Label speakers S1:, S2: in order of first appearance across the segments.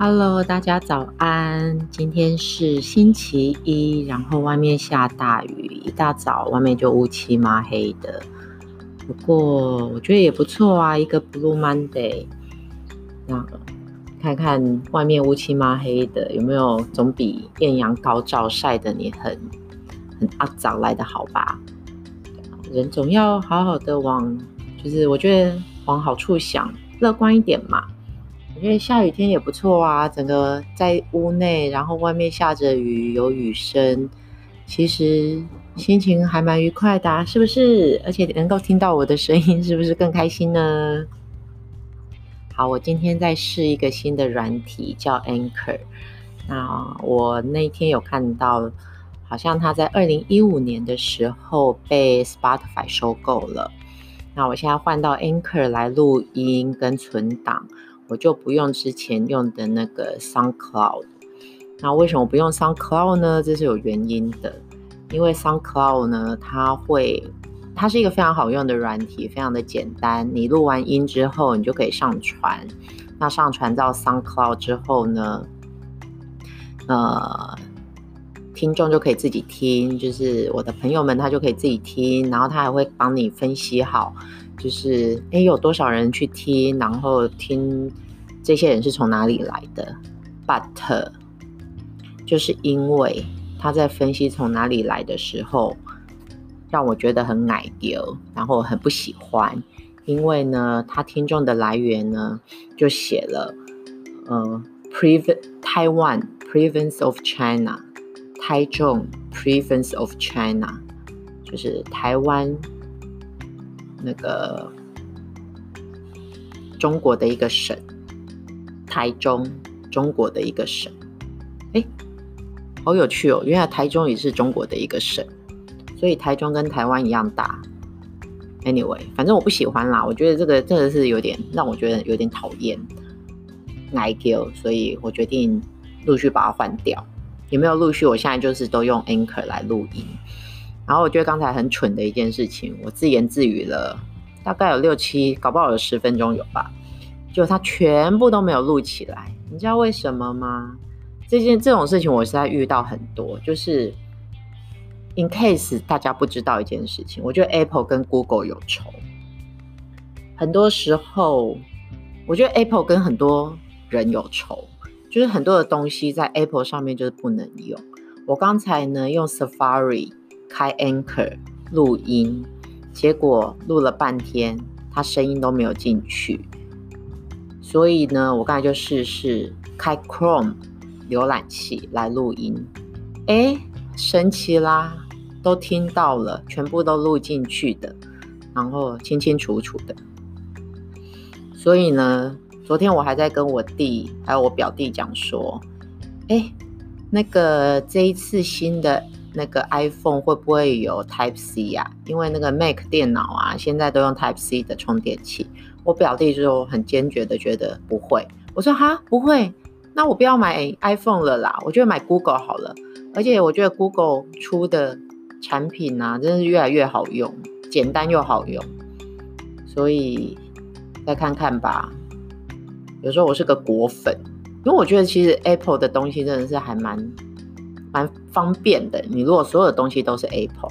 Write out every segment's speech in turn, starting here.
S1: Hello，大家早安。今天是星期一，然后外面下大雨，一大早外面就乌漆嘛黑的。不过我觉得也不错啊，一个 Blue Monday。那看看外面乌漆嘛黑的，有没有总比艳阳高照晒的你很很肮脏来的好吧？人总要好好的往，就是我觉得往好处想，乐观一点嘛。我觉得下雨天也不错啊，整个在屋内，然后外面下着雨，有雨声，其实心情还蛮愉快的，是不是？而且能够听到我的声音，是不是更开心呢？好，我今天在试一个新的软体，叫 Anchor。那我那天有看到，好像它在二零一五年的时候被 Spotify 收购了。那我现在换到 Anchor 来录音跟存档。我就不用之前用的那个 SoundCloud。那为什么不用 SoundCloud 呢？这是有原因的，因为 SoundCloud 呢，它会，它是一个非常好用的软体，非常的简单。你录完音之后，你就可以上传。那上传到 SoundCloud 之后呢，呃，听众就可以自己听，就是我的朋友们他就可以自己听，然后他还会帮你分析好。就是诶，有多少人去听，然后听这些人是从哪里来的？But 就是因为他在分析从哪里来的时候，让我觉得很奶油，然后很不喜欢。因为呢，他听众的来源呢，就写了呃，Prevent Taiwan Province of China，台中 Province of China，就是台湾。那个中国的一个省，台中，中国的一个省，哎，好有趣哦！原来台中也是中国的一个省，所以台中跟台湾一样大。Anyway，反正我不喜欢啦，我觉得这个真的是有点让我觉得有点讨厌，IQ，所以我决定陆续把它换掉。有没有陆续？我现在就是都用 Anchor 来录音。然后我觉得刚才很蠢的一件事情，我自言自语了大概有六七，搞不好有十分钟有吧，就它全部都没有录起来。你知道为什么吗？这件这种事情我实在遇到很多，就是 in case 大家不知道一件事情，我觉得 Apple 跟 Google 有仇。很多时候，我觉得 Apple 跟很多人有仇，就是很多的东西在 Apple 上面就是不能用。我刚才呢用 Safari。开 Anchor 录音，结果录了半天，它声音都没有进去。所以呢，我刚才就试试开 Chrome 浏览器来录音，诶，神奇啦，都听到了，全部都录进去的，然后清清楚楚的。所以呢，昨天我还在跟我弟还有我表弟讲说，诶，那个这一次新的。那个 iPhone 会不会有 Type C 呀、啊？因为那个 Mac 电脑啊，现在都用 Type C 的充电器。我表弟就很坚决的觉得不会。我说哈，不会，那我不要买 iPhone 了啦，我就买 Google 好了。而且我觉得 Google 出的产品啊，真是越来越好用，简单又好用。所以再看看吧。有时候我是个果粉，因为我觉得其实 Apple 的东西真的是还蛮。蛮方便的。你如果所有的东西都是 Apple，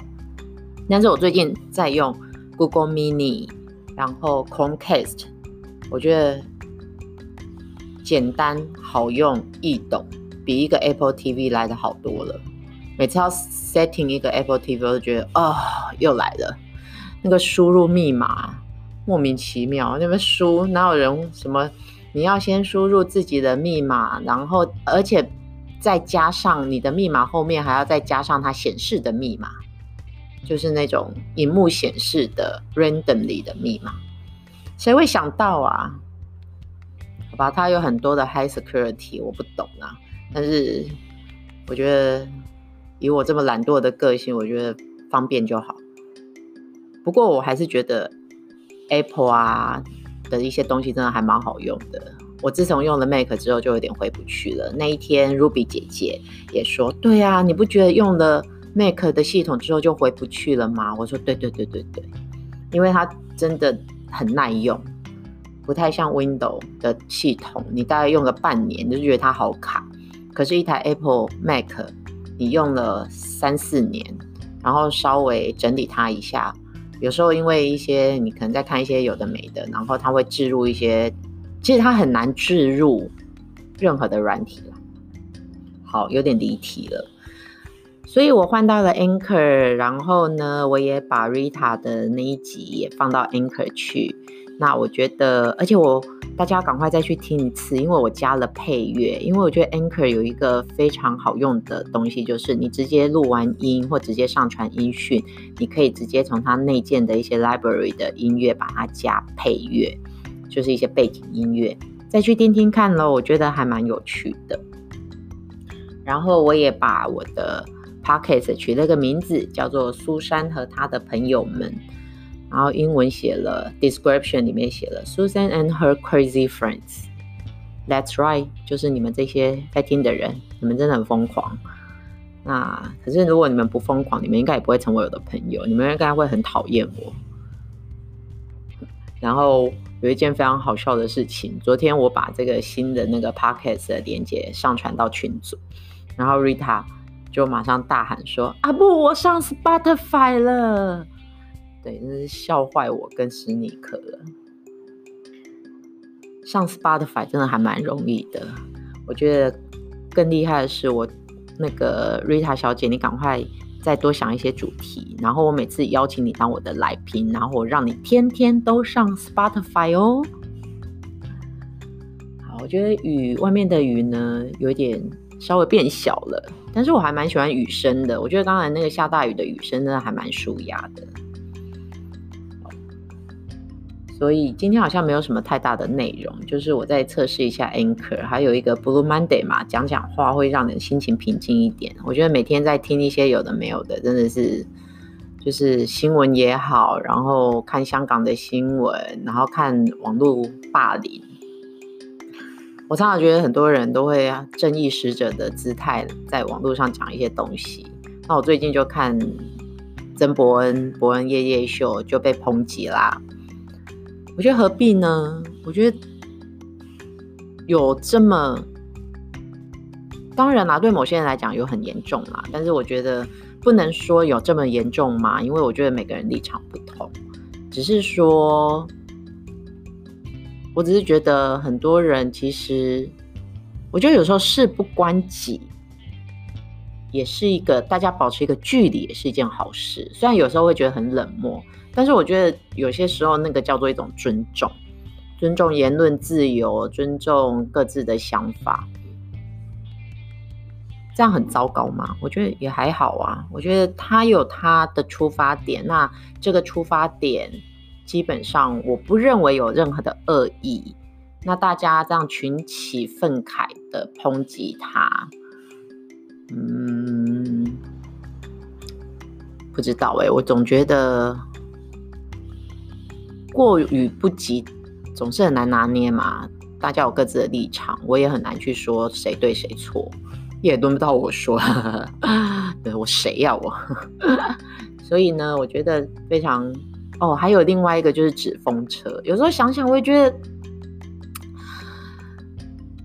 S1: 但是我最近在用 Google Mini，然后 Chromecast，我觉得简单好用易懂，比一个 Apple TV 来的好多了。每次要 setting 一个 Apple TV，我都觉得啊、哦，又来了那个输入密码莫名其妙，那边输哪有人什么？你要先输入自己的密码，然后而且。再加上你的密码后面还要再加上它显示的密码，就是那种荧幕显示的 randomly 的密码，谁会想到啊？好吧，它有很多的 high security，我不懂啊。但是我觉得以我这么懒惰的个性，我觉得方便就好。不过我还是觉得 Apple 啊的一些东西真的还蛮好用的。我自从用了 Mac 之后，就有点回不去了。那一天，Ruby 姐姐也说：“对啊，你不觉得用了 Mac 的系统之后就回不去了吗？”我说：“对对对对对，因为它真的很耐用，不太像 Windows 的系统，你大概用个半年就觉得它好卡。可是，一台 Apple Mac，你用了三四年，然后稍微整理它一下，有时候因为一些你可能在看一些有的没的，然后它会置入一些，其实它很难置入任何的软体了。好，有点离题了。所以我换到了 Anchor，然后呢，我也把 Rita 的那一集也放到 Anchor 去。那我觉得，而且我大家赶快再去听一次，因为我加了配乐。因为我觉得 Anchor 有一个非常好用的东西，就是你直接录完音或直接上传音讯，你可以直接从它内建的一些 library 的音乐把它加配乐，就是一些背景音乐，再去听听看咯，我觉得还蛮有趣的。然后我也把我的 pocket 取了个名字，叫做苏珊和她的朋友们。然后英文写了 description 里面写了 Susan and her crazy friends。That's right，就是你们这些在听的人，你们真的很疯狂。那可是如果你们不疯狂，你们应该也不会成为我的朋友，你们应该会很讨厌我。然后有一件非常好笑的事情，昨天我把这个新的那个 podcast 的链接上传到群组，然后 Rita。就马上大喊说：“啊不，我上 Spotify 了！”对，真是笑坏我跟史尼克了。上 Spotify 真的还蛮容易的。我觉得更厉害的是，我那个 Rita 小姐，你赶快再多想一些主题，然后我每次邀请你当我的来宾，然后我让你天天都上 Spotify 哦。好，我觉得雨外面的雨呢，有点稍微变小了。但是我还蛮喜欢雨声的，我觉得刚才那个下大雨的雨声呢还蛮舒压的。所以今天好像没有什么太大的内容，就是我再测试一下 Anchor，还有一个 Blue Monday 嘛，讲讲话会让人心情平静一点。我觉得每天在听一些有的没有的，真的是就是新闻也好，然后看香港的新闻，然后看网络霸凌。我常常觉得很多人都会正义使者的姿态在网络上讲一些东西。那我最近就看曾伯恩伯恩夜夜秀就被抨击啦。我觉得何必呢？我觉得有这么……当然啦，对某些人来讲有很严重啦，但是我觉得不能说有这么严重嘛，因为我觉得每个人立场不同，只是说。我只是觉得很多人其实，我觉得有时候事不关己，也是一个大家保持一个距离，也是一件好事。虽然有时候会觉得很冷漠，但是我觉得有些时候那个叫做一种尊重，尊重言论自由，尊重各自的想法。这样很糟糕吗？我觉得也还好啊。我觉得他有他的出发点，那这个出发点。基本上我不认为有任何的恶意，那大家这样群起愤慨的抨击他，嗯，不知道欸，我总觉得过与不及总是很难拿捏嘛。大家有各自的立场，我也很难去说谁对谁错，也轮不到我说，对，我谁呀我？所以呢，我觉得非常。哦，还有另外一个就是纸风车。有时候想想，我也觉得，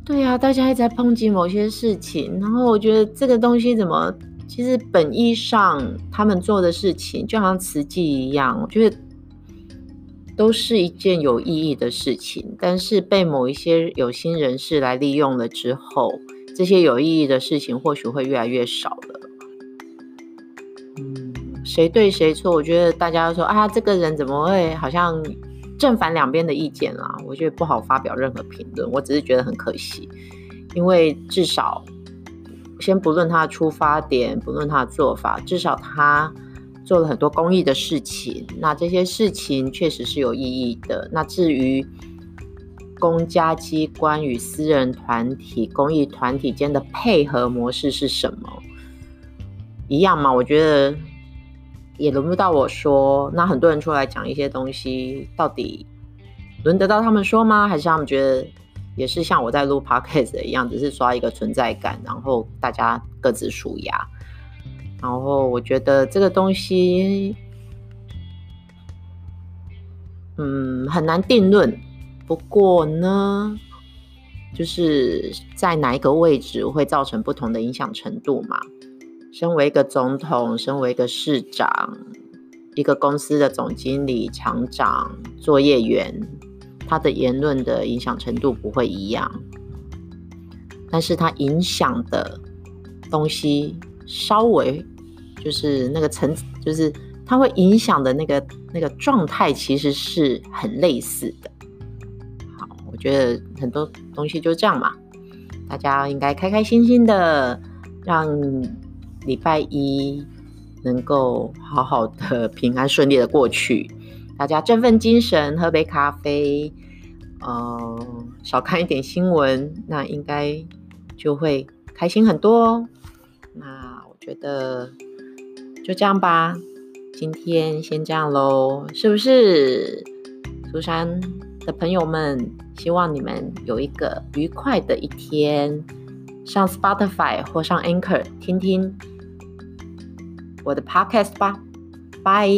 S1: 对呀、大家一直在抨击某些事情，然后我觉得这个东西怎么，其实本意上他们做的事情就像慈济一样，我觉得都是一件有意义的事情，但是被某一些有心人士来利用了之后，这些有意义的事情或许会越来越少了。嗯谁对谁错？我觉得大家说啊，这个人怎么会好像正反两边的意见啦？我觉得不好发表任何评论。我只是觉得很可惜，因为至少先不论他的出发点，不论他的做法，至少他做了很多公益的事情。那这些事情确实是有意义的。那至于公家机关与私人团体、公益团体间的配合模式是什么？一样吗？我觉得。也轮不到我说，那很多人出来讲一些东西，到底轮得到他们说吗？还是他们觉得也是像我在录 podcast 一样，只是刷一个存在感，然后大家各自数牙。然后我觉得这个东西，嗯，很难定论。不过呢，就是在哪一个位置会造成不同的影响程度嘛。身为一个总统，身为一个市长，一个公司的总经理、厂长、作业员，他的言论的影响程度不会一样，但是他影响的东西稍微就是那个层，就是它会影响的那个那个状态，其实是很类似的。好，我觉得很多东西就这样嘛，大家应该开开心心的让。礼拜一能够好好的、平安顺利的过去，大家振奋精神，喝杯咖啡，呃，少看一点新闻，那应该就会开心很多哦。那我觉得就这样吧，今天先这样喽，是不是？苏珊的朋友们，希望你们有一个愉快的一天，上 Spotify 或上 Anchor 听听。我的 podcast 吧，拜。